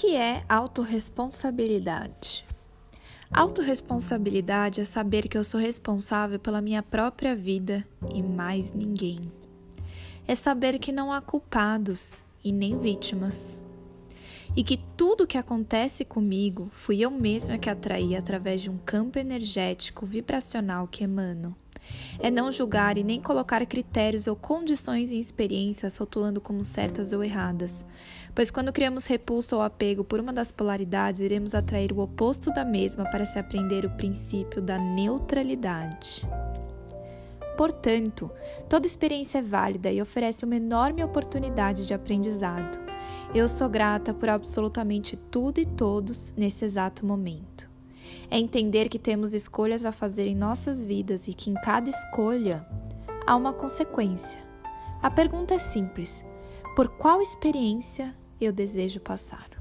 que é autorresponsabilidade? Autorresponsabilidade é saber que eu sou responsável pela minha própria vida e mais ninguém. É saber que não há culpados e nem vítimas. E que tudo que acontece comigo fui eu mesma que atraí através de um campo energético vibracional que emano. É não julgar e nem colocar critérios ou condições em experiências rotulando como certas ou erradas, pois quando criamos repulso ou apego por uma das polaridades, iremos atrair o oposto da mesma para se aprender o princípio da neutralidade. Portanto, toda experiência é válida e oferece uma enorme oportunidade de aprendizado. Eu sou grata por absolutamente tudo e todos nesse exato momento. É entender que temos escolhas a fazer em nossas vidas e que em cada escolha há uma consequência. A pergunta é simples: por qual experiência eu desejo passar?